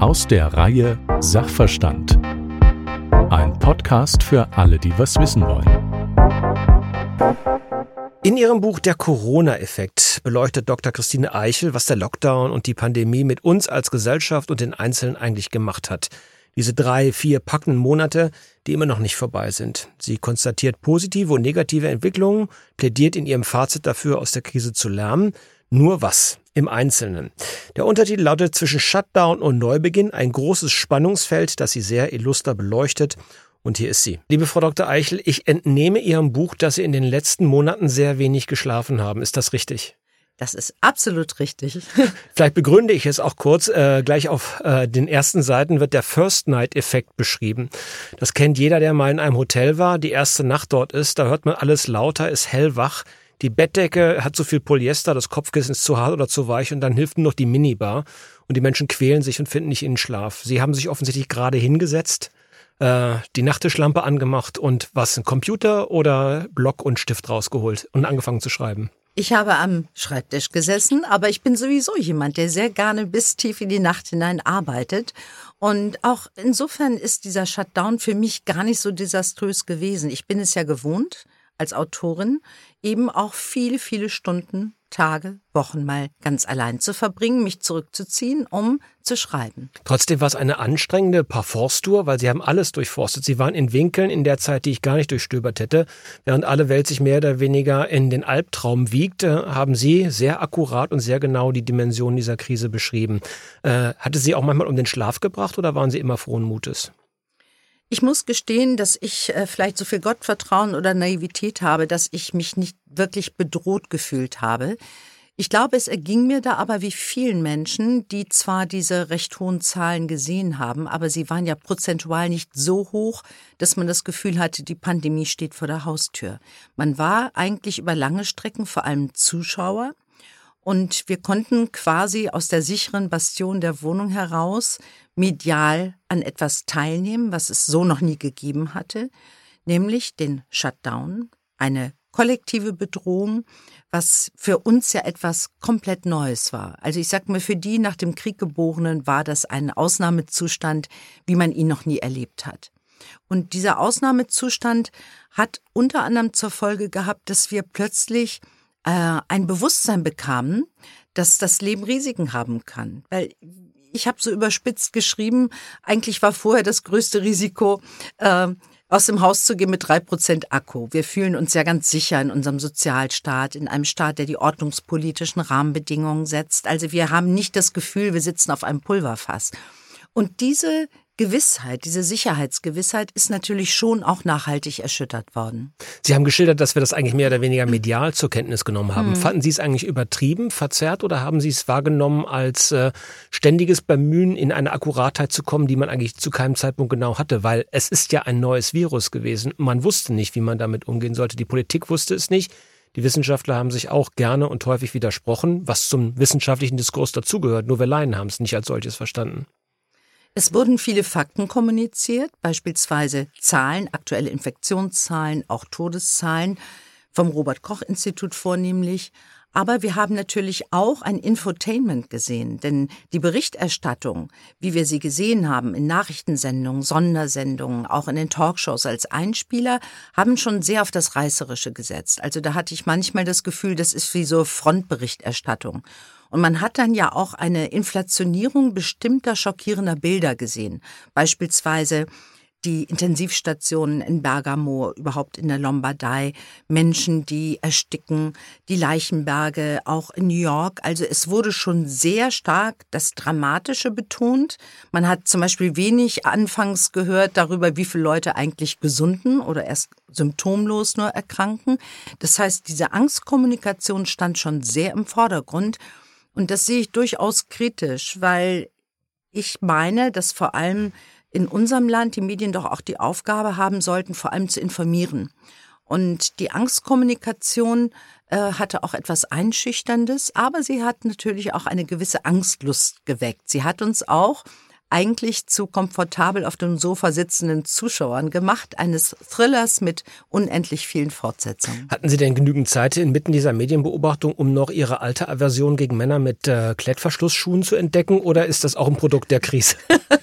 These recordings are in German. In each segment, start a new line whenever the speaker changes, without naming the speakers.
Aus der Reihe Sachverstand. Ein Podcast für alle, die was wissen wollen.
In ihrem Buch Der Corona-Effekt beleuchtet Dr. Christine Eichel, was der Lockdown und die Pandemie mit uns als Gesellschaft und den Einzelnen eigentlich gemacht hat. Diese drei, vier packenden Monate, die immer noch nicht vorbei sind. Sie konstatiert positive und negative Entwicklungen, plädiert in ihrem Fazit dafür, aus der Krise zu lernen. Nur was im Einzelnen. Der Untertitel lautet zwischen Shutdown und Neubeginn ein großes Spannungsfeld, das sie sehr illuster beleuchtet und hier ist sie. Liebe Frau Dr. Eichel, ich entnehme Ihrem Buch, dass Sie in den letzten Monaten sehr wenig geschlafen haben. Ist das richtig?
Das ist absolut richtig.
Vielleicht begründe ich es auch kurz. Äh, gleich auf äh, den ersten Seiten wird der First Night Effekt beschrieben. Das kennt jeder, der mal in einem Hotel war, die erste Nacht dort ist. Da hört man alles lauter, ist hellwach. Die Bettdecke hat zu viel Polyester, das Kopfkissen ist zu hart oder zu weich und dann hilft nur noch die Minibar. Und die Menschen quälen sich und finden nicht in den Schlaf. Sie haben sich offensichtlich gerade hingesetzt, äh, die Nachttischlampe angemacht und was, ein Computer oder Block und Stift rausgeholt und angefangen zu schreiben?
Ich habe am Schreibtisch gesessen, aber ich bin sowieso jemand, der sehr gerne bis tief in die Nacht hinein arbeitet. Und auch insofern ist dieser Shutdown für mich gar nicht so desaströs gewesen. Ich bin es ja gewohnt, als Autorin eben auch viele, viele Stunden Tage, Wochen mal ganz allein zu verbringen, mich zurückzuziehen, um zu schreiben.
Trotzdem war es eine anstrengende Parforce-Tour, weil Sie haben alles durchforstet. Sie waren in Winkeln in der Zeit, die ich gar nicht durchstöbert hätte. Während alle Welt sich mehr oder weniger in den Albtraum wiegte, haben Sie sehr akkurat und sehr genau die Dimensionen dieser Krise beschrieben. Äh, hatte Sie auch manchmal um den Schlaf gebracht oder waren Sie immer frohen Mutes?
Ich muss gestehen, dass ich äh, vielleicht so viel Gottvertrauen oder Naivität habe, dass ich mich nicht wirklich bedroht gefühlt habe. Ich glaube, es erging mir da aber wie vielen Menschen, die zwar diese recht hohen Zahlen gesehen haben, aber sie waren ja prozentual nicht so hoch, dass man das Gefühl hatte, die Pandemie steht vor der Haustür. Man war eigentlich über lange Strecken vor allem Zuschauer und wir konnten quasi aus der sicheren Bastion der Wohnung heraus medial an etwas teilnehmen, was es so noch nie gegeben hatte, nämlich den Shutdown, eine kollektive Bedrohung, was für uns ja etwas komplett Neues war. Also ich sag mal, für die nach dem Krieg geborenen war das ein Ausnahmezustand, wie man ihn noch nie erlebt hat. Und dieser Ausnahmezustand hat unter anderem zur Folge gehabt, dass wir plötzlich äh, ein Bewusstsein bekamen, dass das Leben Risiken haben kann. Weil ich habe so überspitzt geschrieben, eigentlich war vorher das größte Risiko, äh, aus dem Haus zu gehen mit drei Prozent Akku. Wir fühlen uns ja ganz sicher in unserem Sozialstaat, in einem Staat, der die ordnungspolitischen Rahmenbedingungen setzt. Also wir haben nicht das Gefühl, wir sitzen auf einem Pulverfass. Und diese Gewissheit, diese Sicherheitsgewissheit ist natürlich schon auch nachhaltig erschüttert worden.
Sie haben geschildert, dass wir das eigentlich mehr oder weniger medial zur Kenntnis genommen haben. Hm. Fanden Sie es eigentlich übertrieben, verzerrt oder haben Sie es wahrgenommen als äh, ständiges Bemühen, in eine Akkuratheit zu kommen, die man eigentlich zu keinem Zeitpunkt genau hatte? Weil es ist ja ein neues Virus gewesen. Man wusste nicht, wie man damit umgehen sollte. Die Politik wusste es nicht. Die Wissenschaftler haben sich auch gerne und häufig widersprochen, was zum wissenschaftlichen Diskurs dazugehört. Nur wir Laien haben es nicht als solches verstanden.
Es wurden viele Fakten kommuniziert, beispielsweise Zahlen, aktuelle Infektionszahlen, auch Todeszahlen vom Robert Koch Institut vornehmlich. Aber wir haben natürlich auch ein Infotainment gesehen, denn die Berichterstattung, wie wir sie gesehen haben in Nachrichtensendungen, Sondersendungen, auch in den Talkshows als Einspieler, haben schon sehr auf das Reißerische gesetzt. Also da hatte ich manchmal das Gefühl, das ist wie so Frontberichterstattung. Und man hat dann ja auch eine Inflationierung bestimmter schockierender Bilder gesehen. Beispielsweise die Intensivstationen in Bergamo, überhaupt in der Lombardei, Menschen, die ersticken, die Leichenberge, auch in New York. Also es wurde schon sehr stark das Dramatische betont. Man hat zum Beispiel wenig anfangs gehört darüber, wie viele Leute eigentlich gesunden oder erst symptomlos nur erkranken. Das heißt, diese Angstkommunikation stand schon sehr im Vordergrund. Und das sehe ich durchaus kritisch, weil ich meine, dass vor allem in unserem Land die Medien doch auch die Aufgabe haben sollten, vor allem zu informieren. Und die Angstkommunikation äh, hatte auch etwas Einschüchterndes, aber sie hat natürlich auch eine gewisse Angstlust geweckt. Sie hat uns auch eigentlich zu komfortabel auf dem Sofa sitzenden Zuschauern gemacht, eines Thrillers mit unendlich vielen Fortsetzungen.
Hatten Sie denn genügend Zeit inmitten dieser Medienbeobachtung, um noch Ihre alte Aversion gegen Männer mit äh, Klettverschlussschuhen zu entdecken oder ist das auch ein Produkt der Krise?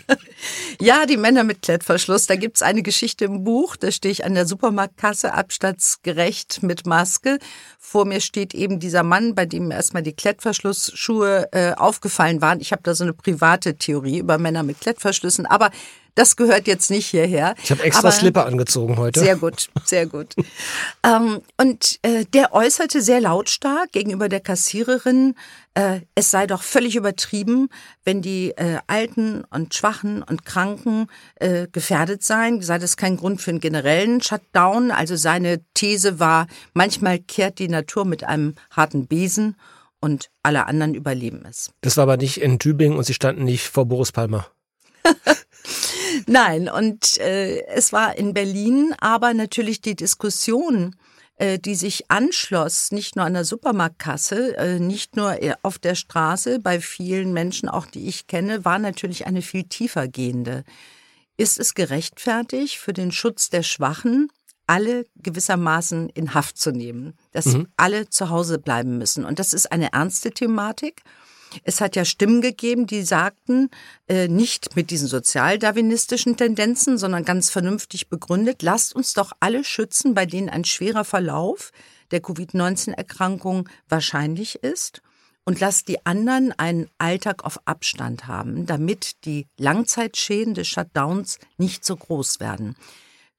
ja, die Männer mit Klettverschluss. Da gibt's eine Geschichte im Buch. Da stehe ich an der Supermarktkasse, abstandsgerecht mit Maske. Vor mir steht eben dieser Mann, bei dem erstmal die Klettverschlussschuhe äh, aufgefallen waren. Ich habe da so eine private Theorie über Männer mit Klettverschlüssen. Aber das gehört jetzt nicht hierher.
Ich habe extra Aber Slipper angezogen heute.
Sehr gut, sehr gut. ähm, und äh, der äußerte sehr lautstark gegenüber der Kassiererin, äh, es sei doch völlig übertrieben, wenn die äh, Alten und Schwachen und Kranken äh, gefährdet seien, sei das kein Grund für einen generellen Shutdown. Also seine These war, manchmal kehrt die Natur mit einem harten Besen und alle anderen überleben es.
Das war aber nicht in Tübingen und Sie standen nicht vor Boris Palmer.
Nein, und äh, es war in Berlin, aber natürlich die Diskussion, äh, die sich anschloss, nicht nur an der Supermarktkasse, äh, nicht nur äh, auf der Straße, bei vielen Menschen, auch die ich kenne, war natürlich eine viel tiefer gehende. Ist es gerechtfertigt, für den Schutz der Schwachen alle gewissermaßen in Haft zu nehmen, dass mhm. alle zu Hause bleiben müssen? Und das ist eine ernste Thematik. Es hat ja Stimmen gegeben, die sagten, äh, nicht mit diesen sozialdarwinistischen Tendenzen, sondern ganz vernünftig begründet, lasst uns doch alle schützen, bei denen ein schwerer Verlauf der Covid-19-Erkrankung wahrscheinlich ist und lasst die anderen einen Alltag auf Abstand haben, damit die Langzeitschäden des Shutdowns nicht so groß werden.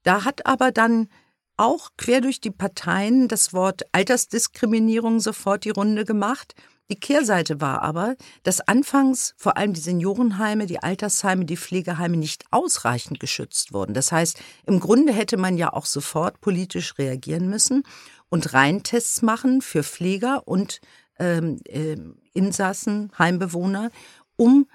Da hat aber dann auch quer durch die Parteien das Wort Altersdiskriminierung sofort die Runde gemacht. Die Kehrseite war aber, dass anfangs vor allem die Seniorenheime, die Altersheime, die Pflegeheime nicht ausreichend geschützt wurden. Das heißt, im Grunde hätte man ja auch sofort politisch reagieren müssen und Reintests machen für Pfleger und ähm, äh, Insassen, Heimbewohner, um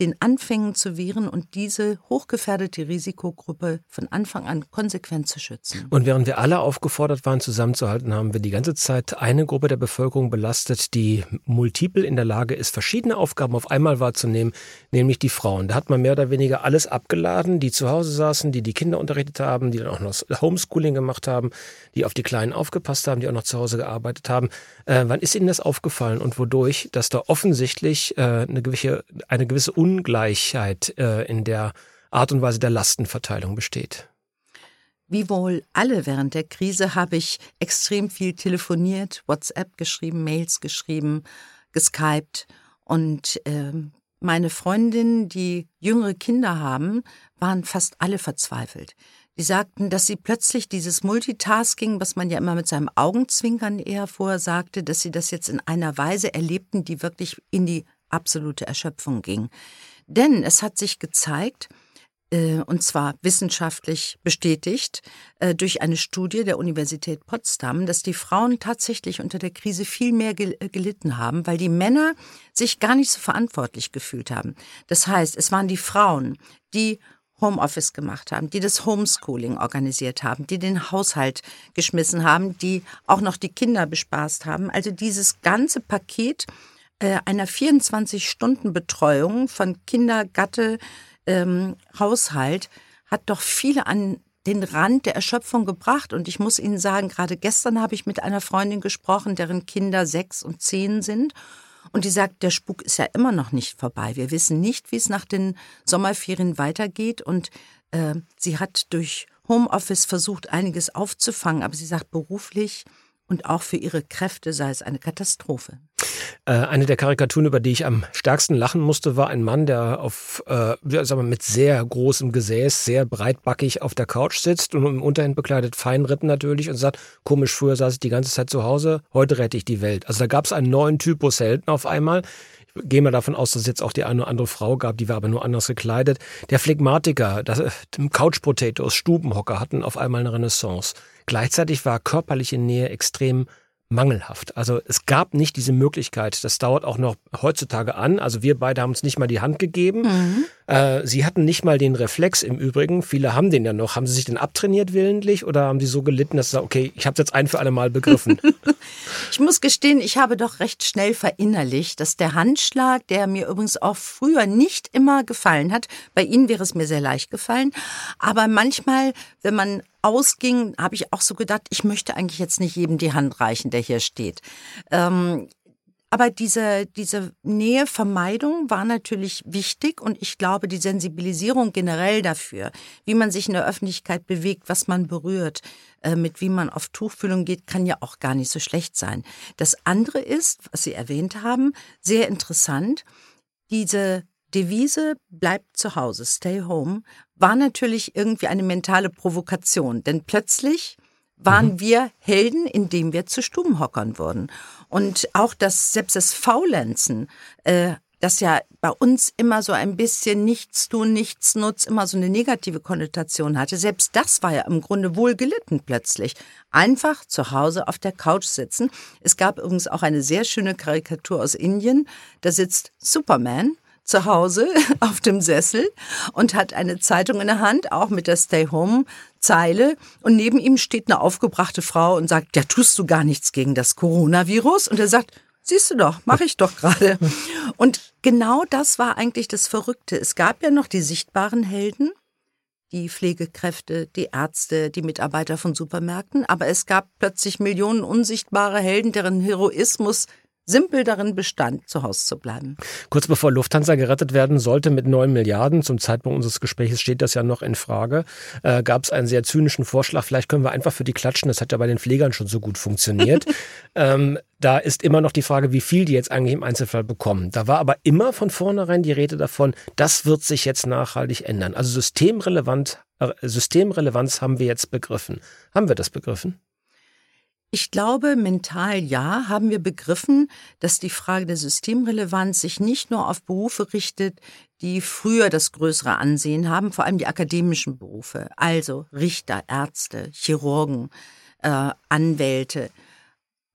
den Anfängen zu wehren und diese hochgefährdete Risikogruppe von Anfang an konsequent zu schützen.
Und während wir alle aufgefordert waren, zusammenzuhalten, haben wir die ganze Zeit eine Gruppe der Bevölkerung belastet, die multiple in der Lage ist, verschiedene Aufgaben auf einmal wahrzunehmen, nämlich die Frauen. Da hat man mehr oder weniger alles abgeladen, die zu Hause saßen, die die Kinder unterrichtet haben, die dann auch noch Homeschooling gemacht haben, die auf die Kleinen aufgepasst haben, die auch noch zu Hause gearbeitet haben. Äh, wann ist Ihnen das aufgefallen und wodurch, dass da offensichtlich äh, eine gewisse, eine gewisse Ungleichheit äh, in der Art und Weise der Lastenverteilung besteht?
Wie wohl alle während der Krise habe ich extrem viel telefoniert, WhatsApp geschrieben, Mails geschrieben, geskypt und äh, meine Freundinnen, die jüngere Kinder haben, waren fast alle verzweifelt. Die sagten, dass sie plötzlich dieses Multitasking, was man ja immer mit seinem Augenzwinkern eher vorher sagte, dass sie das jetzt in einer Weise erlebten, die wirklich in die absolute Erschöpfung ging. Denn es hat sich gezeigt, äh, und zwar wissenschaftlich bestätigt äh, durch eine Studie der Universität Potsdam, dass die Frauen tatsächlich unter der Krise viel mehr äh, gelitten haben, weil die Männer sich gar nicht so verantwortlich gefühlt haben. Das heißt, es waren die Frauen, die Homeoffice gemacht haben, die das Homeschooling organisiert haben, die den Haushalt geschmissen haben, die auch noch die Kinder bespaßt haben. Also dieses ganze Paket äh, einer 24-Stunden-Betreuung von Kinder, Gatte, ähm, Haushalt hat doch viele an den Rand der Erschöpfung gebracht. Und ich muss Ihnen sagen, gerade gestern habe ich mit einer Freundin gesprochen, deren Kinder sechs und zehn sind. Und die sagt, der Spuk ist ja immer noch nicht vorbei. Wir wissen nicht, wie es nach den Sommerferien weitergeht. Und äh, sie hat durch Homeoffice versucht, einiges aufzufangen. Aber sie sagt, beruflich und auch für ihre Kräfte sei es eine Katastrophe.
Äh, eine der Karikaturen, über die ich am stärksten lachen musste, war ein Mann, der auf, äh, sagen wir, mit sehr großem Gesäß, sehr breitbackig auf der Couch sitzt und im Unterhemd bekleidet, Feinrippen natürlich und sagt, komisch, früher saß ich die ganze Zeit zu Hause, heute rette ich die Welt. Also da gab es einen neuen Typus Helden auf einmal. Ich gehe mal davon aus, dass es jetzt auch die eine oder andere Frau gab, die war aber nur anders gekleidet. Der Phlegmatiker, das, äh, Couch Potatoes, Stubenhocker hatten auf einmal eine Renaissance. Gleichzeitig war körperliche Nähe extrem mangelhaft. Also es gab nicht diese Möglichkeit. Das dauert auch noch heutzutage an. Also wir beide haben uns nicht mal die Hand gegeben. Mhm. Äh, Sie hatten nicht mal den Reflex im Übrigen, viele haben den ja noch. Haben Sie sich den abtrainiert willentlich oder haben Sie so gelitten, dass Sie sagen, okay, ich habe es jetzt ein für alle Mal begriffen?
ich muss gestehen, ich habe doch recht schnell verinnerlicht, dass der Handschlag, der mir übrigens auch früher nicht immer gefallen hat, bei Ihnen wäre es mir sehr leicht gefallen, aber manchmal, wenn man ausging, habe ich auch so gedacht, ich möchte eigentlich jetzt nicht jedem die Hand reichen, der hier steht. Ähm, aber diese, diese Nähevermeidung war natürlich wichtig und ich glaube, die Sensibilisierung generell dafür, wie man sich in der Öffentlichkeit bewegt, was man berührt, äh, mit wie man auf Tuchfühlung geht, kann ja auch gar nicht so schlecht sein. Das andere ist, was Sie erwähnt haben, sehr interessant. Diese Devise bleibt zu Hause, stay home, war natürlich irgendwie eine mentale Provokation, denn plötzlich waren mhm. wir Helden, indem wir zu Stubenhockern wurden. Und auch das, selbst das Faulenzen, äh, das ja bei uns immer so ein bisschen nichts tun, nichts nutz, immer so eine negative Konnotation hatte. Selbst das war ja im Grunde wohl gelitten plötzlich. Einfach zu Hause auf der Couch sitzen. Es gab übrigens auch eine sehr schöne Karikatur aus Indien. Da sitzt Superman zu Hause auf dem Sessel und hat eine Zeitung in der Hand, auch mit der Stay-Home-Zeile. Und neben ihm steht eine aufgebrachte Frau und sagt, ja, tust du gar nichts gegen das Coronavirus? Und er sagt, siehst du doch, mache ich doch gerade. Und genau das war eigentlich das Verrückte. Es gab ja noch die sichtbaren Helden, die Pflegekräfte, die Ärzte, die Mitarbeiter von Supermärkten, aber es gab plötzlich Millionen unsichtbare Helden, deren Heroismus simpel darin bestand, zu Hause zu bleiben.
Kurz bevor Lufthansa gerettet werden sollte mit neun Milliarden, zum Zeitpunkt unseres Gesprächs steht das ja noch in Frage, äh, gab es einen sehr zynischen Vorschlag, vielleicht können wir einfach für die klatschen, das hat ja bei den Pflegern schon so gut funktioniert. ähm, da ist immer noch die Frage, wie viel die jetzt eigentlich im Einzelfall bekommen. Da war aber immer von vornherein die Rede davon, das wird sich jetzt nachhaltig ändern. Also systemrelevant, äh, Systemrelevanz haben wir jetzt begriffen. Haben wir das begriffen?
Ich glaube, mental ja, haben wir begriffen, dass die Frage der Systemrelevanz sich nicht nur auf Berufe richtet, die früher das größere Ansehen haben, vor allem die akademischen Berufe, also Richter, Ärzte, Chirurgen, äh, Anwälte,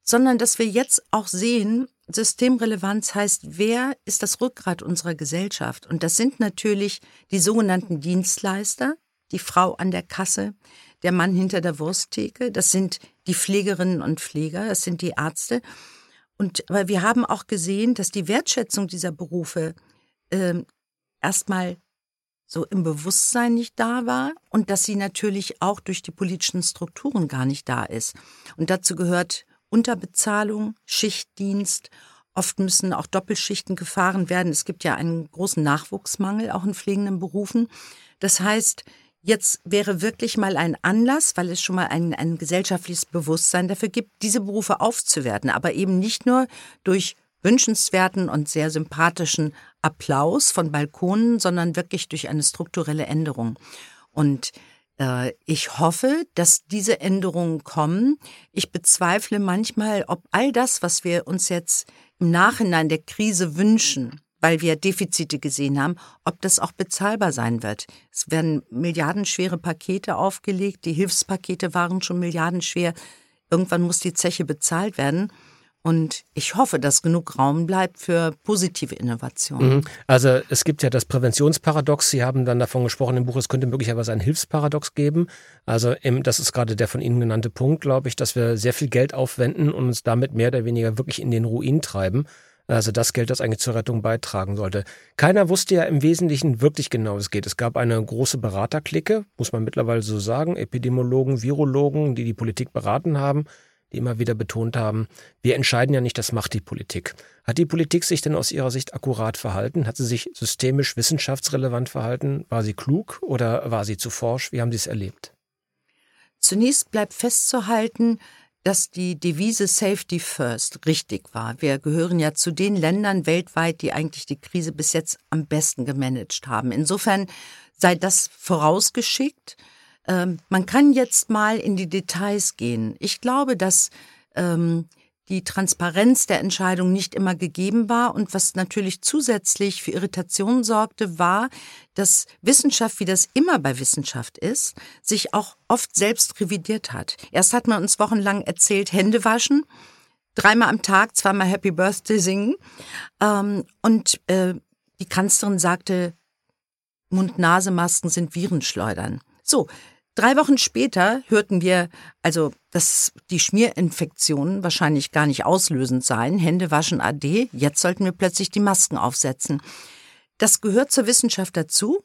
sondern dass wir jetzt auch sehen, Systemrelevanz heißt, wer ist das Rückgrat unserer Gesellschaft? Und das sind natürlich die sogenannten Dienstleister, die Frau an der Kasse, der Mann hinter der Wursttheke, das sind die Pflegerinnen und Pfleger, das sind die Ärzte. Und aber wir haben auch gesehen, dass die Wertschätzung dieser Berufe äh, erstmal so im Bewusstsein nicht da war und dass sie natürlich auch durch die politischen Strukturen gar nicht da ist. Und dazu gehört Unterbezahlung, Schichtdienst. Oft müssen auch Doppelschichten gefahren werden. Es gibt ja einen großen Nachwuchsmangel auch in pflegenden Berufen. Das heißt, Jetzt wäre wirklich mal ein Anlass, weil es schon mal ein, ein gesellschaftliches Bewusstsein dafür gibt, diese Berufe aufzuwerten, aber eben nicht nur durch wünschenswerten und sehr sympathischen Applaus von Balkonen, sondern wirklich durch eine strukturelle Änderung. Und äh, ich hoffe, dass diese Änderungen kommen. Ich bezweifle manchmal, ob all das, was wir uns jetzt im Nachhinein der Krise wünschen, weil wir Defizite gesehen haben, ob das auch bezahlbar sein wird. Es werden milliardenschwere Pakete aufgelegt, die Hilfspakete waren schon milliardenschwer. Irgendwann muss die Zeche bezahlt werden. Und ich hoffe, dass genug Raum bleibt für positive Innovationen. Mhm.
Also es gibt ja das Präventionsparadox. Sie haben dann davon gesprochen im Buch, es könnte möglicherweise ein Hilfsparadox geben. Also das ist gerade der von Ihnen genannte Punkt, glaube ich, dass wir sehr viel Geld aufwenden und uns damit mehr oder weniger wirklich in den Ruin treiben. Also das Geld, das eigentlich zur Rettung beitragen sollte. Keiner wusste ja im Wesentlichen wirklich genau, es geht. Es gab eine große Beraterklicke, muss man mittlerweile so sagen, Epidemiologen, Virologen, die die Politik beraten haben, die immer wieder betont haben, wir entscheiden ja nicht, das macht die Politik. Hat die Politik sich denn aus Ihrer Sicht akkurat verhalten? Hat sie sich systemisch wissenschaftsrelevant verhalten? War sie klug oder war sie zu forsch? Wie haben Sie es erlebt?
Zunächst bleibt festzuhalten, dass die Devise Safety First richtig war. Wir gehören ja zu den Ländern weltweit, die eigentlich die Krise bis jetzt am besten gemanagt haben. Insofern sei das vorausgeschickt. Ähm, man kann jetzt mal in die Details gehen. Ich glaube, dass ähm, die Transparenz der Entscheidung nicht immer gegeben war. Und was natürlich zusätzlich für Irritationen sorgte, war, dass Wissenschaft, wie das immer bei Wissenschaft ist, sich auch oft selbst revidiert hat. Erst hat man uns wochenlang erzählt, Hände waschen, dreimal am Tag, zweimal Happy Birthday singen. Ähm, und äh, die Kanzlerin sagte, Mund-Nase-Masken sind Virenschleudern. So, Drei Wochen später hörten wir, also, dass die Schmierinfektionen wahrscheinlich gar nicht auslösend seien. Hände waschen AD. Jetzt sollten wir plötzlich die Masken aufsetzen. Das gehört zur Wissenschaft dazu.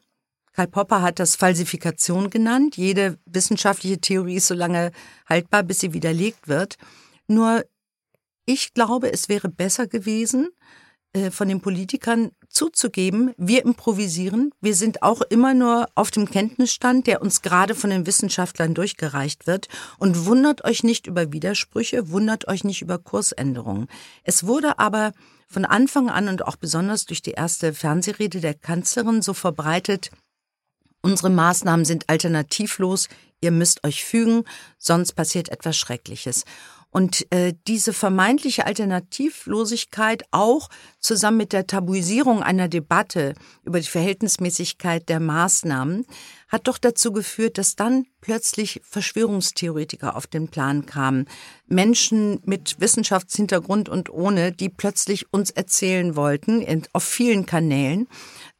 Karl Popper hat das Falsifikation genannt. Jede wissenschaftliche Theorie ist so lange haltbar, bis sie widerlegt wird. Nur ich glaube, es wäre besser gewesen, äh, von den Politikern zuzugeben, wir improvisieren, wir sind auch immer nur auf dem Kenntnisstand, der uns gerade von den Wissenschaftlern durchgereicht wird und wundert euch nicht über Widersprüche, wundert euch nicht über Kursänderungen. Es wurde aber von Anfang an und auch besonders durch die erste Fernsehrede der Kanzlerin so verbreitet, unsere Maßnahmen sind alternativlos, ihr müsst euch fügen, sonst passiert etwas Schreckliches. Und äh, diese vermeintliche Alternativlosigkeit auch zusammen mit der Tabuisierung einer Debatte über die Verhältnismäßigkeit der Maßnahmen hat doch dazu geführt, dass dann plötzlich Verschwörungstheoretiker auf den Plan kamen. Menschen mit Wissenschaftshintergrund und ohne, die plötzlich uns erzählen wollten, auf vielen Kanälen,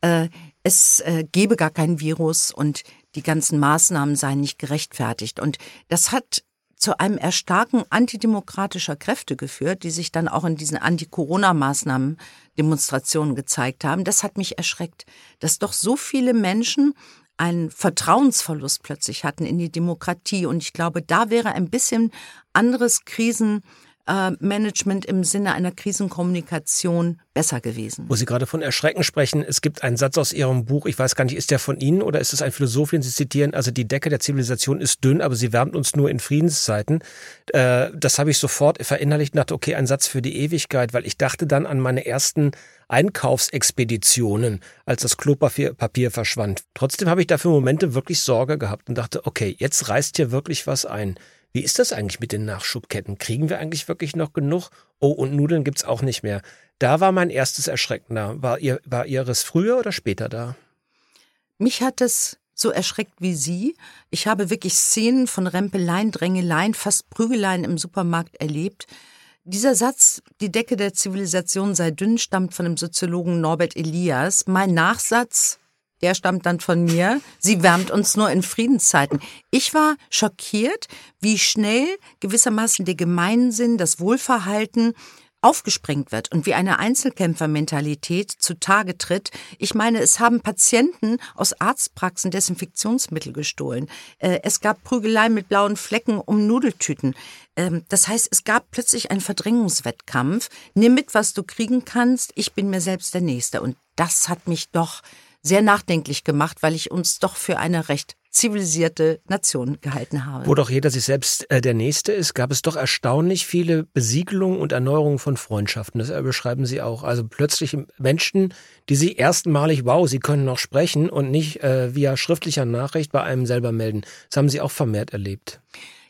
äh, es äh, gebe gar kein Virus und die ganzen Maßnahmen seien nicht gerechtfertigt. Und das hat zu einem Erstarken antidemokratischer Kräfte geführt, die sich dann auch in diesen Anti-Corona-Maßnahmen Demonstrationen gezeigt haben. Das hat mich erschreckt, dass doch so viele Menschen einen Vertrauensverlust plötzlich hatten in die Demokratie. Und ich glaube, da wäre ein bisschen anderes Krisen äh, Management im Sinne einer Krisenkommunikation besser gewesen.
Wo Sie gerade von Erschrecken sprechen, es gibt einen Satz aus Ihrem Buch, ich weiß gar nicht, ist der von Ihnen oder ist es ein Philosoph, den Sie zitieren? Also die Decke der Zivilisation ist dünn, aber sie wärmt uns nur in Friedenszeiten. Äh, das habe ich sofort verinnerlicht und dachte, okay, ein Satz für die Ewigkeit, weil ich dachte dann an meine ersten Einkaufsexpeditionen, als das Klopapier Papier verschwand. Trotzdem habe ich dafür Momente wirklich Sorge gehabt und dachte, okay, jetzt reißt hier wirklich was ein. Wie ist das eigentlich mit den Nachschubketten? Kriegen wir eigentlich wirklich noch genug? Oh, und Nudeln gibt's auch nicht mehr. Da war mein erstes Erschrecken da. War, ihr, war Ihres früher oder später da?
Mich hat es so erschreckt wie Sie. Ich habe wirklich Szenen von Rempeleien, Drängeleien, fast Prügeleien im Supermarkt erlebt. Dieser Satz, die Decke der Zivilisation sei dünn, stammt von dem Soziologen Norbert Elias. Mein Nachsatz, der stammt dann von mir. Sie wärmt uns nur in Friedenszeiten. Ich war schockiert, wie schnell gewissermaßen der Gemeinsinn, das Wohlverhalten aufgesprengt wird und wie eine Einzelkämpfermentalität zutage tritt. Ich meine, es haben Patienten aus Arztpraxen Desinfektionsmittel gestohlen. Äh, es gab Prügeleien mit blauen Flecken um Nudeltüten. Ähm, das heißt, es gab plötzlich einen Verdrängungswettkampf. Nimm mit, was du kriegen kannst. Ich bin mir selbst der Nächste. Und das hat mich doch sehr nachdenklich gemacht, weil ich uns doch für eine recht zivilisierte Nation gehalten habe.
Wo doch jeder sich selbst äh, der Nächste ist, gab es doch erstaunlich viele Besiegelungen und Erneuerungen von Freundschaften. Das beschreiben Sie auch. Also plötzlich Menschen, die Sie erstmalig, wow, Sie können noch sprechen und nicht äh, via schriftlicher Nachricht bei einem selber melden. Das haben Sie auch vermehrt erlebt.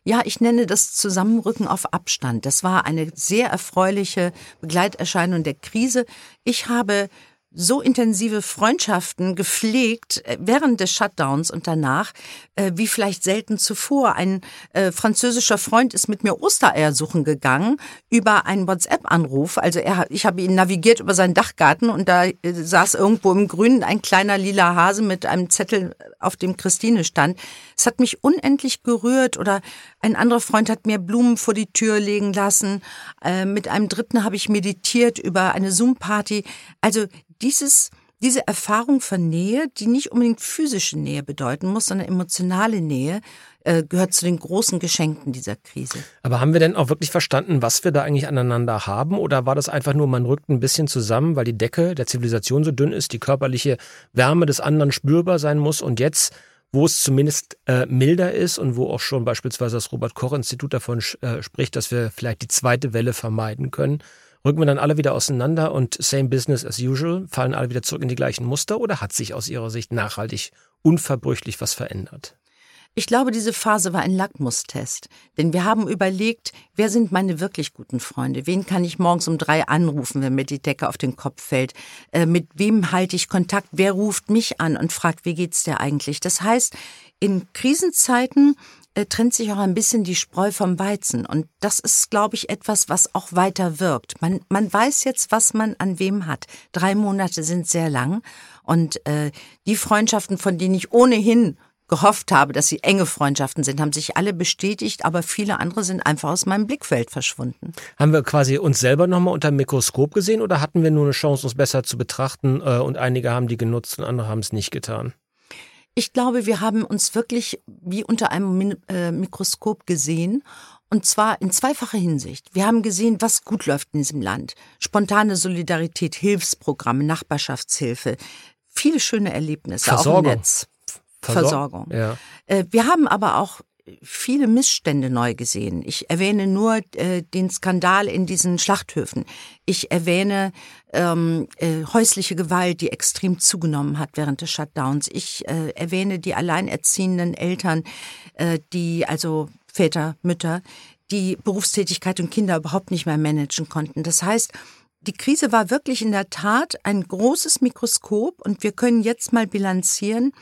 Ja, ich nenne das Zusammenrücken auf Abstand. Das war eine sehr erfreuliche Begleiterscheinung der Krise. Ich habe so intensive Freundschaften gepflegt äh, während des Shutdowns und danach, äh, wie vielleicht selten zuvor. Ein äh, französischer Freund ist mit mir Ostereier suchen gegangen über einen WhatsApp-Anruf. Also er, ich habe ihn navigiert über seinen Dachgarten und da äh, saß irgendwo im Grünen ein kleiner lila Hase mit einem Zettel, auf dem Christine stand. Es hat mich unendlich gerührt oder ein anderer Freund hat mir Blumen vor die Tür legen lassen. Äh, mit einem dritten habe ich meditiert über eine Zoom-Party. Also dieses, diese Erfahrung von Nähe, die nicht unbedingt physische Nähe bedeuten muss, sondern emotionale Nähe, äh, gehört zu den großen Geschenken dieser Krise.
Aber haben wir denn auch wirklich verstanden, was wir da eigentlich aneinander haben? Oder war das einfach nur, man rückt ein bisschen zusammen, weil die Decke der Zivilisation so dünn ist, die körperliche Wärme des anderen spürbar sein muss und jetzt wo es zumindest äh, milder ist und wo auch schon beispielsweise das Robert Koch Institut davon äh, spricht, dass wir vielleicht die zweite Welle vermeiden können, Rücken wir dann alle wieder auseinander und same business as usual, fallen alle wieder zurück in die gleichen Muster oder hat sich aus Ihrer Sicht nachhaltig unverbrüchlich was verändert?
Ich glaube, diese Phase war ein Lackmustest. Denn wir haben überlegt, wer sind meine wirklich guten Freunde? Wen kann ich morgens um drei anrufen, wenn mir die Decke auf den Kopf fällt? Äh, mit wem halte ich Kontakt? Wer ruft mich an und fragt, wie geht's dir eigentlich? Das heißt, in Krisenzeiten äh, trennt sich auch ein bisschen die Spreu vom Weizen. Und das ist, glaube ich, etwas, was auch weiter wirkt. Man, man weiß jetzt, was man an wem hat. Drei Monate sind sehr lang. Und äh, die Freundschaften, von denen ich ohnehin gehofft habe, dass sie enge Freundschaften sind, haben sich alle bestätigt, aber viele andere sind einfach aus meinem Blickfeld verschwunden.
Haben wir quasi uns selber nochmal unter dem Mikroskop gesehen oder hatten wir nur eine Chance, uns besser zu betrachten äh, und einige haben die genutzt und andere haben es nicht getan?
Ich glaube, wir haben uns wirklich wie unter einem äh, Mikroskop gesehen und zwar in zweifacher Hinsicht. Wir haben gesehen, was gut läuft in diesem Land. Spontane Solidarität, Hilfsprogramme, Nachbarschaftshilfe, viele schöne Erlebnisse,
Versorgung.
auch im Netz. Versorgung.
Ja.
Äh, wir haben aber auch viele Missstände neu gesehen. Ich erwähne nur äh, den Skandal in diesen Schlachthöfen. Ich erwähne ähm, äh, häusliche Gewalt, die extrem zugenommen hat während des Shutdowns. Ich äh, erwähne die alleinerziehenden Eltern, äh, die also Väter, Mütter, die Berufstätigkeit und Kinder überhaupt nicht mehr managen konnten. Das heißt, die Krise war wirklich in der Tat ein großes Mikroskop und wir können jetzt mal bilanzieren,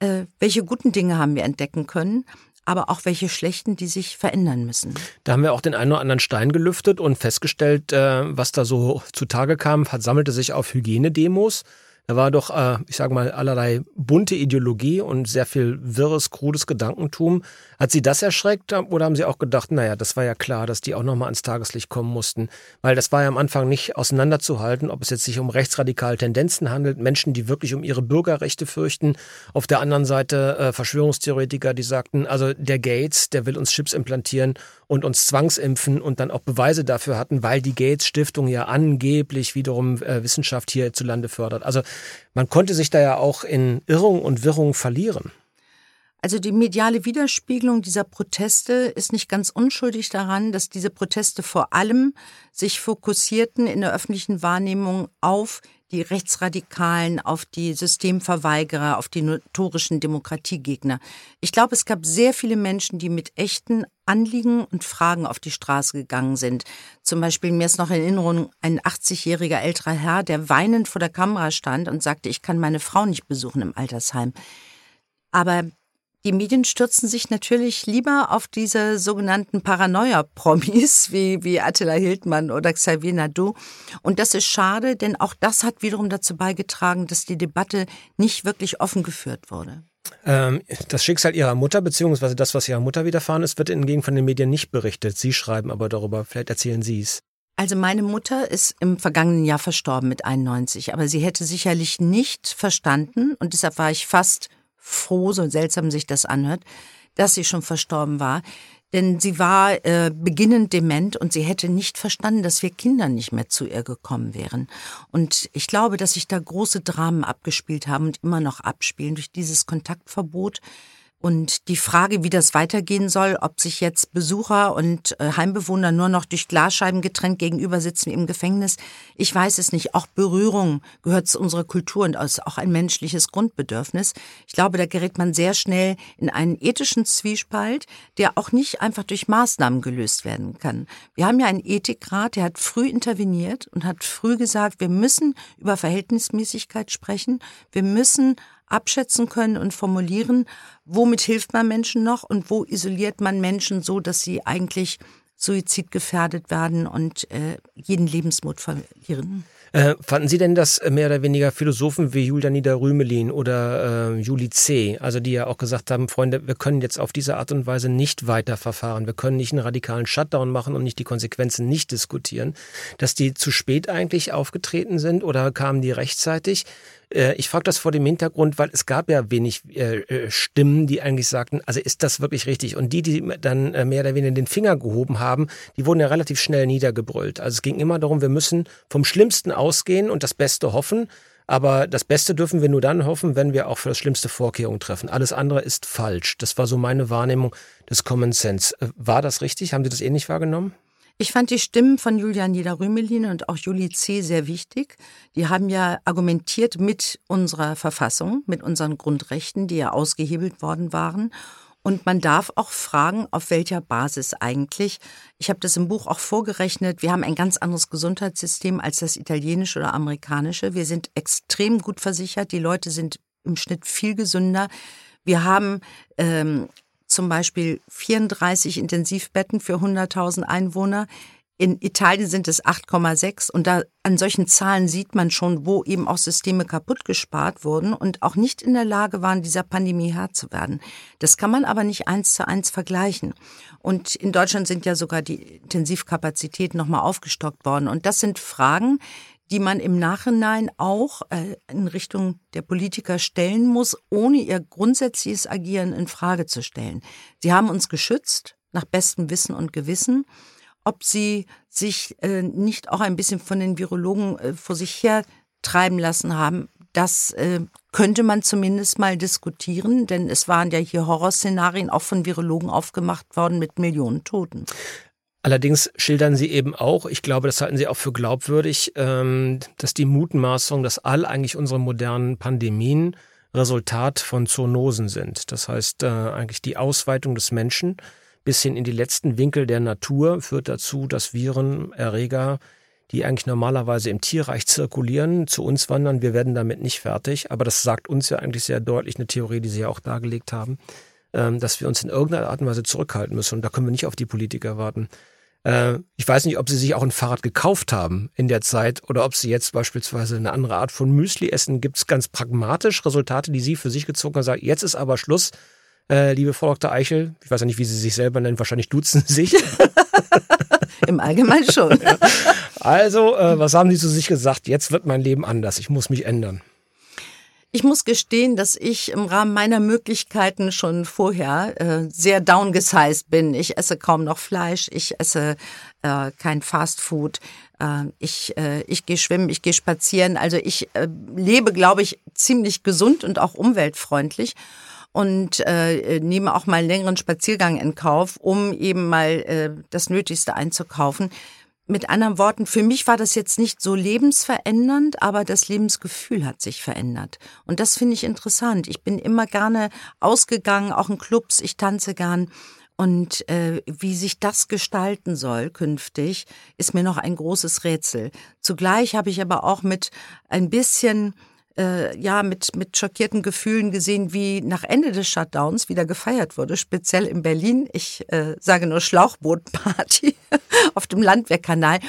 äh, welche guten Dinge haben wir entdecken können, aber auch welche schlechten, die sich verändern müssen.
Da haben wir auch den einen oder anderen Stein gelüftet und festgestellt, äh, was da so zutage kam, sammelte sich auf Hygienedemos. Da war doch, äh, ich sage mal, allerlei bunte Ideologie und sehr viel wirres, krudes Gedankentum. Hat Sie das erschreckt oder haben Sie auch gedacht, naja, das war ja klar, dass die auch nochmal ans Tageslicht kommen mussten? Weil das war ja am Anfang nicht auseinanderzuhalten, ob es jetzt sich um rechtsradikale Tendenzen handelt, Menschen, die wirklich um ihre Bürgerrechte fürchten. Auf der anderen Seite äh, Verschwörungstheoretiker, die sagten, also der Gates, der will uns Chips implantieren und uns zwangsimpfen und dann auch Beweise dafür hatten, weil die Gates Stiftung ja angeblich wiederum äh, Wissenschaft hierzulande fördert. Also man konnte sich da ja auch in Irrung und Wirrung verlieren.
Also die mediale Widerspiegelung dieser Proteste ist nicht ganz unschuldig daran, dass diese Proteste vor allem sich fokussierten in der öffentlichen Wahrnehmung auf die Rechtsradikalen, auf die Systemverweigerer, auf die notorischen Demokratiegegner. Ich glaube, es gab sehr viele Menschen, die mit echten Anliegen und Fragen auf die Straße gegangen sind. Zum Beispiel, mir ist noch in Erinnerung ein 80-jähriger älterer Herr, der weinend vor der Kamera stand und sagte, ich kann meine Frau nicht besuchen im Altersheim. Aber die Medien stürzen sich natürlich lieber auf diese sogenannten Paranoia-Promis wie, wie Attila Hildmann oder Xavier Nadu. Und das ist schade, denn auch das hat wiederum dazu beigetragen, dass die Debatte nicht wirklich offen geführt wurde.
Ähm, das Schicksal ihrer Mutter, beziehungsweise das, was ihrer Mutter widerfahren ist, wird hingegen von den Medien nicht berichtet. Sie schreiben aber darüber. Vielleicht erzählen Sie es.
Also meine Mutter ist im vergangenen Jahr verstorben mit 91, aber sie hätte sicherlich nicht verstanden und deshalb war ich fast froh, so seltsam sich das anhört, dass sie schon verstorben war. Denn sie war äh, beginnend dement und sie hätte nicht verstanden, dass wir Kinder nicht mehr zu ihr gekommen wären. Und ich glaube, dass sich da große Dramen abgespielt haben und immer noch abspielen durch dieses Kontaktverbot und die Frage, wie das weitergehen soll, ob sich jetzt Besucher und äh, Heimbewohner nur noch durch Glasscheiben getrennt gegenüber sitzen im Gefängnis, ich weiß es nicht. Auch Berührung gehört zu unserer Kultur und ist auch ein menschliches Grundbedürfnis. Ich glaube, da gerät man sehr schnell in einen ethischen Zwiespalt, der auch nicht einfach durch Maßnahmen gelöst werden kann. Wir haben ja einen Ethikrat, der hat früh interveniert und hat früh gesagt, wir müssen über Verhältnismäßigkeit sprechen. Wir müssen abschätzen können und formulieren, womit hilft man Menschen noch und wo isoliert man Menschen so, dass sie eigentlich suizidgefährdet werden und äh, jeden Lebensmut verlieren.
Äh, fanden Sie denn, dass mehr oder weniger Philosophen wie Julia Nieder-Rümelin oder äh, Julie C., also die ja auch gesagt haben, Freunde, wir können jetzt auf diese Art und Weise nicht weiterverfahren, wir können nicht einen radikalen Shutdown machen und nicht die Konsequenzen nicht diskutieren, dass die zu spät eigentlich aufgetreten sind oder kamen die rechtzeitig? Äh, ich frage das vor dem Hintergrund, weil es gab ja wenig äh, äh, Stimmen, die eigentlich sagten, also ist das wirklich richtig? Und die, die dann mehr oder weniger den Finger gehoben haben, die wurden ja relativ schnell niedergebrüllt. Also es ging immer darum, wir müssen vom Schlimmsten ausgehen und das Beste hoffen. Aber das Beste dürfen wir nur dann hoffen, wenn wir auch für das Schlimmste Vorkehrungen treffen. Alles andere ist falsch. Das war so meine Wahrnehmung des Common Sense. War das richtig? Haben Sie das ähnlich wahrgenommen?
Ich fand die Stimmen von Julian Nieder-Rümelin und auch Julie C. sehr wichtig. Die haben ja argumentiert mit unserer Verfassung, mit unseren Grundrechten, die ja ausgehebelt worden waren. Und man darf auch fragen, auf welcher Basis eigentlich. Ich habe das im Buch auch vorgerechnet. Wir haben ein ganz anderes Gesundheitssystem als das italienische oder amerikanische. Wir sind extrem gut versichert. Die Leute sind im Schnitt viel gesünder. Wir haben ähm, zum Beispiel 34 Intensivbetten für 100.000 Einwohner. In Italien sind es 8,6 und da an solchen Zahlen sieht man schon, wo eben auch Systeme kaputt gespart wurden und auch nicht in der Lage waren, dieser Pandemie Herr zu werden. Das kann man aber nicht eins zu eins vergleichen. Und in Deutschland sind ja sogar die Intensivkapazitäten nochmal aufgestockt worden. Und das sind Fragen, die man im Nachhinein auch äh, in Richtung der Politiker stellen muss, ohne ihr grundsätzliches Agieren in Frage zu stellen. Sie haben uns geschützt nach bestem Wissen und Gewissen. Ob sie sich äh, nicht auch ein bisschen von den Virologen äh, vor sich her treiben lassen haben, das äh, könnte man zumindest mal diskutieren, denn es waren ja hier Horrorszenarien auch von Virologen aufgemacht worden mit Millionen Toten.
Allerdings schildern Sie eben auch, ich glaube, das halten Sie auch für glaubwürdig, ähm, dass die Mutmaßung, dass all eigentlich unsere modernen Pandemien Resultat von Zoonosen sind. Das heißt, äh, eigentlich die Ausweitung des Menschen bis hin in die letzten Winkel der Natur führt dazu, dass Viren, Erreger, die eigentlich normalerweise im Tierreich zirkulieren, zu uns wandern. Wir werden damit nicht fertig. Aber das sagt uns ja eigentlich sehr deutlich eine Theorie, die Sie ja auch dargelegt haben, ähm, dass wir uns in irgendeiner Art und Weise zurückhalten müssen. Und da können wir nicht auf die Politiker warten. Äh, ich weiß nicht, ob sie sich auch ein Fahrrad gekauft haben in der Zeit oder ob sie jetzt beispielsweise eine andere Art von Müsli essen. Gibt es ganz pragmatisch Resultate, die sie für sich gezogen haben, sagen, jetzt ist aber Schluss. Äh, liebe Frau Dr. Eichel, ich weiß ja nicht, wie Sie sich selber nennen, wahrscheinlich duzen Sie sich.
Im Allgemeinen schon. Ja.
Also, äh, was haben Sie zu sich gesagt? Jetzt wird mein Leben anders, ich muss mich ändern.
Ich muss gestehen, dass ich im Rahmen meiner Möglichkeiten schon vorher äh, sehr downgesized bin. Ich esse kaum noch Fleisch, ich esse äh, kein Fastfood, äh, ich, äh, ich gehe schwimmen, ich gehe spazieren. Also ich äh, lebe, glaube ich, ziemlich gesund und auch umweltfreundlich und äh, nehme auch mal einen längeren Spaziergang in Kauf, um eben mal äh, das Nötigste einzukaufen mit anderen Worten, für mich war das jetzt nicht so lebensverändernd, aber das Lebensgefühl hat sich verändert. Und das finde ich interessant. Ich bin immer gerne ausgegangen, auch in Clubs, ich tanze gern. Und äh, wie sich das gestalten soll künftig, ist mir noch ein großes Rätsel. Zugleich habe ich aber auch mit ein bisschen äh, ja mit, mit schockierten Gefühlen gesehen, wie nach Ende des Shutdowns wieder gefeiert wurde, speziell in Berlin. Ich äh, sage nur Schlauchbootparty auf dem Landwehrkanal.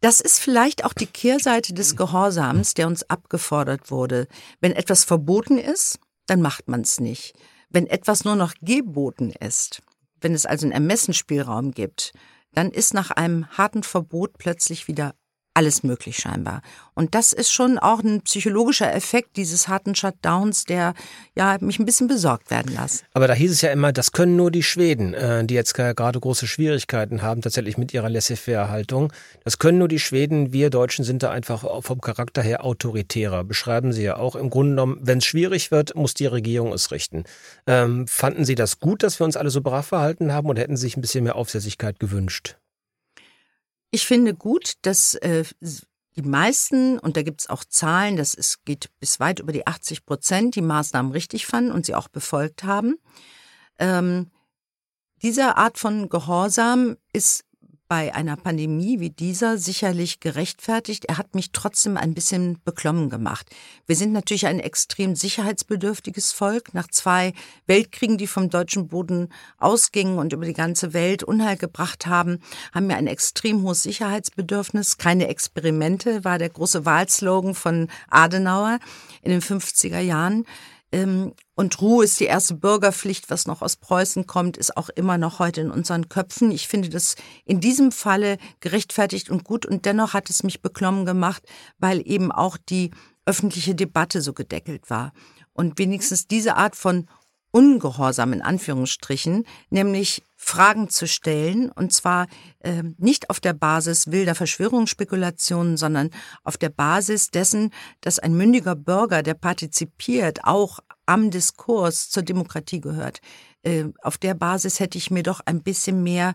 Das ist vielleicht auch die Kehrseite des Gehorsams, der uns abgefordert wurde. Wenn etwas verboten ist, dann macht man es nicht. Wenn etwas nur noch geboten ist, wenn es also einen Ermessensspielraum gibt, dann ist nach einem harten Verbot plötzlich wieder alles möglich scheinbar. Und das ist schon auch ein psychologischer Effekt dieses harten Shutdowns, der ja mich ein bisschen besorgt werden lässt.
Aber da hieß es ja immer, das können nur die Schweden, äh, die jetzt gerade große Schwierigkeiten haben, tatsächlich mit ihrer Laissez-faire-Haltung. Das können nur die Schweden. Wir Deutschen sind da einfach vom Charakter her autoritärer. Beschreiben Sie ja auch. Im Grunde genommen, wenn es schwierig wird, muss die Regierung es richten. Ähm, fanden Sie das gut, dass wir uns alle so brav verhalten haben oder hätten Sie sich ein bisschen mehr Aufsässigkeit gewünscht?
Ich finde gut, dass äh, die meisten, und da gibt es auch Zahlen, das ist, geht bis weit über die 80 Prozent, die Maßnahmen richtig fanden und sie auch befolgt haben. Ähm, diese Art von Gehorsam ist bei einer Pandemie wie dieser sicherlich gerechtfertigt. Er hat mich trotzdem ein bisschen beklommen gemacht. Wir sind natürlich ein extrem sicherheitsbedürftiges Volk. Nach zwei Weltkriegen, die vom deutschen Boden ausgingen und über die ganze Welt Unheil gebracht haben, haben wir ein extrem hohes Sicherheitsbedürfnis. Keine Experimente war der große Wahlslogan von Adenauer in den 50er Jahren. Ähm, und Ruhe ist die erste Bürgerpflicht, was noch aus Preußen kommt, ist auch immer noch heute in unseren Köpfen. Ich finde das in diesem Falle gerechtfertigt und gut. Und dennoch hat es mich beklommen gemacht, weil eben auch die öffentliche Debatte so gedeckelt war. Und wenigstens diese Art von Ungehorsam in Anführungsstrichen, nämlich Fragen zu stellen, und zwar äh, nicht auf der Basis wilder Verschwörungsspekulationen, sondern auf der Basis dessen, dass ein mündiger Bürger, der partizipiert, auch am Diskurs zur Demokratie gehört. Äh, auf der Basis hätte ich mir doch ein bisschen mehr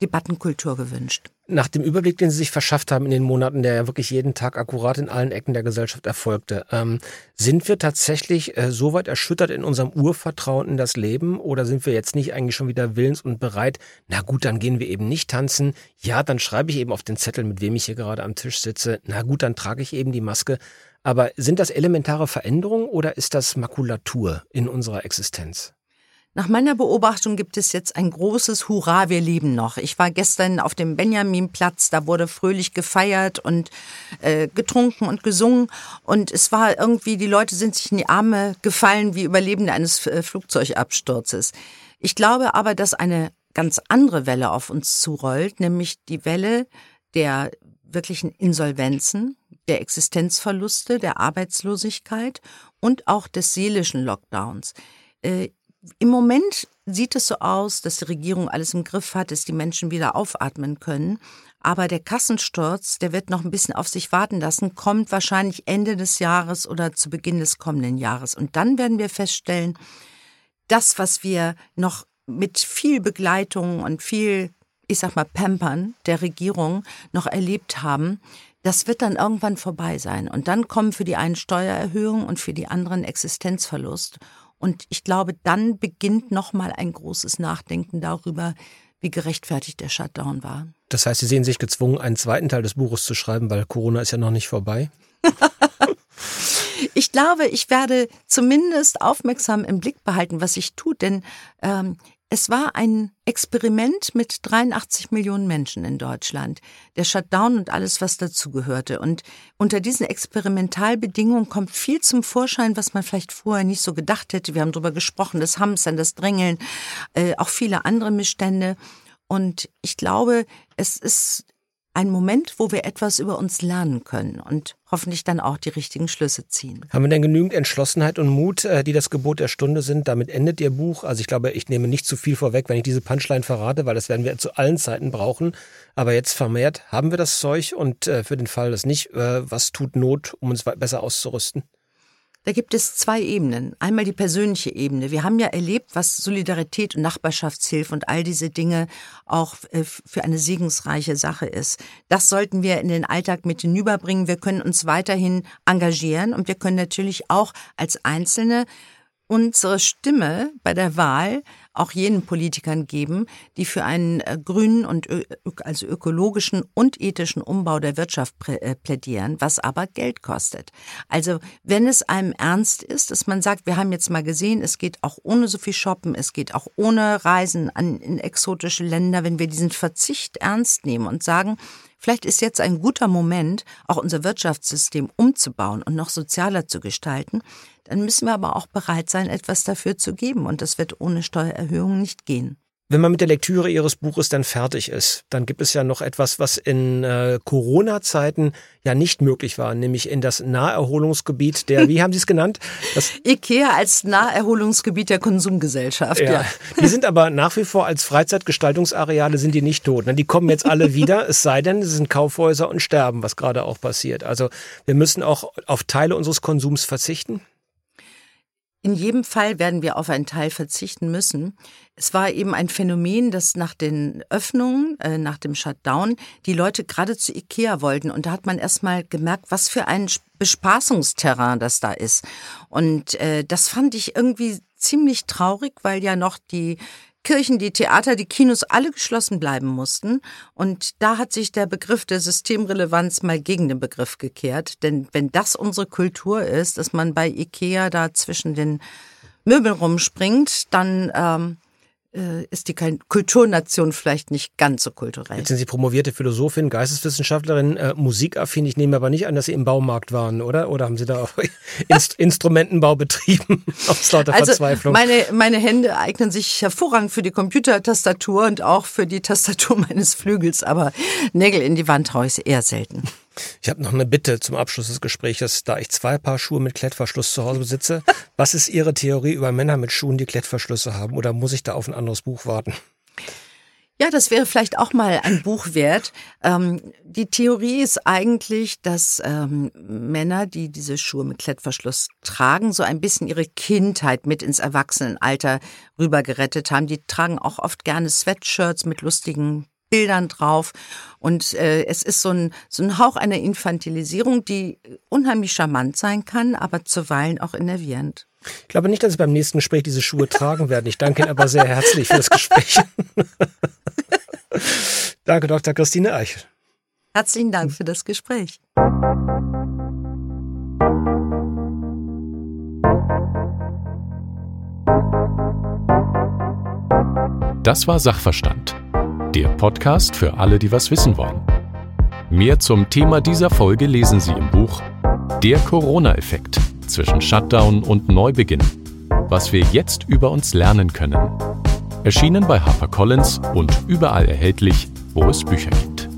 Debattenkultur gewünscht.
Nach dem Überblick, den Sie sich verschafft haben in den Monaten, der ja wirklich jeden Tag akkurat in allen Ecken der Gesellschaft erfolgte, ähm, sind wir tatsächlich äh, so weit erschüttert in unserem Urvertrauen in das Leben oder sind wir jetzt nicht eigentlich schon wieder willens und bereit, na gut, dann gehen wir eben nicht tanzen, ja, dann schreibe ich eben auf den Zettel, mit wem ich hier gerade am Tisch sitze, na gut, dann trage ich eben die Maske. Aber sind das elementare Veränderungen oder ist das Makulatur in unserer Existenz?
Nach meiner Beobachtung gibt es jetzt ein großes Hurra, wir leben noch. Ich war gestern auf dem Benjaminplatz, da wurde fröhlich gefeiert und äh, getrunken und gesungen und es war irgendwie, die Leute sind sich in die Arme gefallen wie Überlebende eines äh, Flugzeugabsturzes. Ich glaube aber, dass eine ganz andere Welle auf uns zurollt, nämlich die Welle der wirklichen Insolvenzen, der Existenzverluste, der Arbeitslosigkeit und auch des seelischen Lockdowns. Im Moment sieht es so aus, dass die Regierung alles im Griff hat, dass die Menschen wieder aufatmen können. Aber der Kassensturz, der wird noch ein bisschen auf sich warten lassen, kommt wahrscheinlich Ende des Jahres oder zu Beginn des kommenden Jahres. Und dann werden wir feststellen, das, was wir noch mit viel Begleitung und viel, ich sag mal, Pampern der Regierung noch erlebt haben, das wird dann irgendwann vorbei sein. Und dann kommen für die einen Steuererhöhungen und für die anderen Existenzverlust. Und ich glaube, dann beginnt nochmal ein großes Nachdenken darüber, wie gerechtfertigt der Shutdown war.
Das heißt, Sie sehen sich gezwungen, einen zweiten Teil des Buches zu schreiben, weil Corona ist ja noch nicht vorbei?
ich glaube, ich werde zumindest aufmerksam im Blick behalten, was sich tut, denn ähm, es war ein Experiment mit 83 Millionen Menschen in Deutschland, der Shutdown und alles, was dazugehörte. Und unter diesen Experimentalbedingungen kommt viel zum Vorschein, was man vielleicht vorher nicht so gedacht hätte. Wir haben darüber gesprochen, das Hamstern, das Drängeln, äh, auch viele andere Missstände. Und ich glaube, es ist ein Moment, wo wir etwas über uns lernen können und hoffentlich dann auch die richtigen Schlüsse ziehen.
Haben wir denn genügend Entschlossenheit und Mut, äh, die das Gebot der Stunde sind? Damit endet Ihr Buch. Also ich glaube, ich nehme nicht zu viel vorweg, wenn ich diese Punchline verrate, weil das werden wir zu allen Zeiten brauchen. Aber jetzt vermehrt haben wir das Zeug und äh, für den Fall, dass nicht, äh, was tut Not, um uns besser auszurüsten?
Da gibt es zwei Ebenen. Einmal die persönliche Ebene. Wir haben ja erlebt, was Solidarität und Nachbarschaftshilfe und all diese Dinge auch äh, für eine segensreiche Sache ist. Das sollten wir in den Alltag mit hinüberbringen. Wir können uns weiterhin engagieren und wir können natürlich auch als Einzelne unsere Stimme bei der Wahl auch jenen Politikern geben, die für einen äh, grünen und also ökologischen und ethischen Umbau der Wirtschaft äh, plädieren, was aber Geld kostet. Also wenn es einem ernst ist, dass man sagt, wir haben jetzt mal gesehen, es geht auch ohne so viel Shoppen, es geht auch ohne Reisen an, in exotische Länder, wenn wir diesen Verzicht ernst nehmen und sagen, Vielleicht ist jetzt ein guter Moment, auch unser Wirtschaftssystem umzubauen und noch sozialer zu gestalten. Dann müssen wir aber auch bereit sein, etwas dafür zu geben. Und das wird ohne Steuererhöhungen nicht gehen.
Wenn man mit der Lektüre Ihres Buches dann fertig ist, dann gibt es ja noch etwas, was in äh, Corona-Zeiten ja nicht möglich war, nämlich in das Naherholungsgebiet der, wie haben Sie es genannt?
Das IKEA als Naherholungsgebiet der Konsumgesellschaft. Ja. ja.
Die sind aber nach wie vor als Freizeitgestaltungsareale sind die nicht tot. Ne? Die kommen jetzt alle wieder, es sei denn, sie sind Kaufhäuser und sterben, was gerade auch passiert. Also wir müssen auch auf Teile unseres Konsums verzichten.
In jedem Fall werden wir auf einen Teil verzichten müssen. Es war eben ein Phänomen, dass nach den Öffnungen, äh, nach dem Shutdown, die Leute gerade zu Ikea wollten. Und da hat man erstmal gemerkt, was für ein Bespaßungsterrain das da ist. Und äh, das fand ich irgendwie ziemlich traurig, weil ja noch die Kirchen, die Theater, die Kinos alle geschlossen bleiben mussten. Und da hat sich der Begriff der Systemrelevanz mal gegen den Begriff gekehrt. Denn wenn das unsere Kultur ist, dass man bei Ikea da zwischen den Möbeln rumspringt, dann ähm, äh, ist die Kulturnation vielleicht nicht ganz so kulturell.
Jetzt sind Sie promovierte Philosophin, Geisteswissenschaftlerin, äh, musikaffin. Ich nehme aber nicht an, dass Sie im Baumarkt waren, oder? Oder haben Sie da auch Inst Instrumentenbau betrieben aus lauter
also
Verzweiflung?
Meine, meine Hände eignen sich hervorragend für die Computertastatur und auch für die Tastatur meines Flügels, aber Nägel in die Wand haue ich eher selten.
Ich habe noch eine Bitte zum Abschluss des Gesprächs, da ich zwei Paar Schuhe mit Klettverschluss zu Hause besitze. Was ist Ihre Theorie über Männer mit Schuhen, die Klettverschlüsse haben? Oder muss ich da auf ein anderes Buch warten?
Ja, das wäre vielleicht auch mal ein Buch wert. Ähm, die Theorie ist eigentlich, dass ähm, Männer, die diese Schuhe mit Klettverschluss tragen, so ein bisschen ihre Kindheit mit ins Erwachsenenalter rübergerettet haben. Die tragen auch oft gerne Sweatshirts mit lustigen Bildern drauf. Und äh, es ist so ein, so ein Hauch einer Infantilisierung, die unheimlich charmant sein kann, aber zuweilen auch innervierend.
Ich glaube nicht, dass Sie beim nächsten Gespräch diese Schuhe tragen werden. Ich danke Ihnen aber sehr herzlich für das Gespräch. danke, Dr. Christine Eichel.
Herzlichen Dank für das Gespräch.
Das war Sachverstand. Der Podcast für alle, die was wissen wollen. Mehr zum Thema dieser Folge lesen Sie im Buch Der Corona-Effekt zwischen Shutdown und Neubeginn. Was wir jetzt über uns lernen können. Erschienen bei HarperCollins und überall erhältlich, wo es Bücher gibt.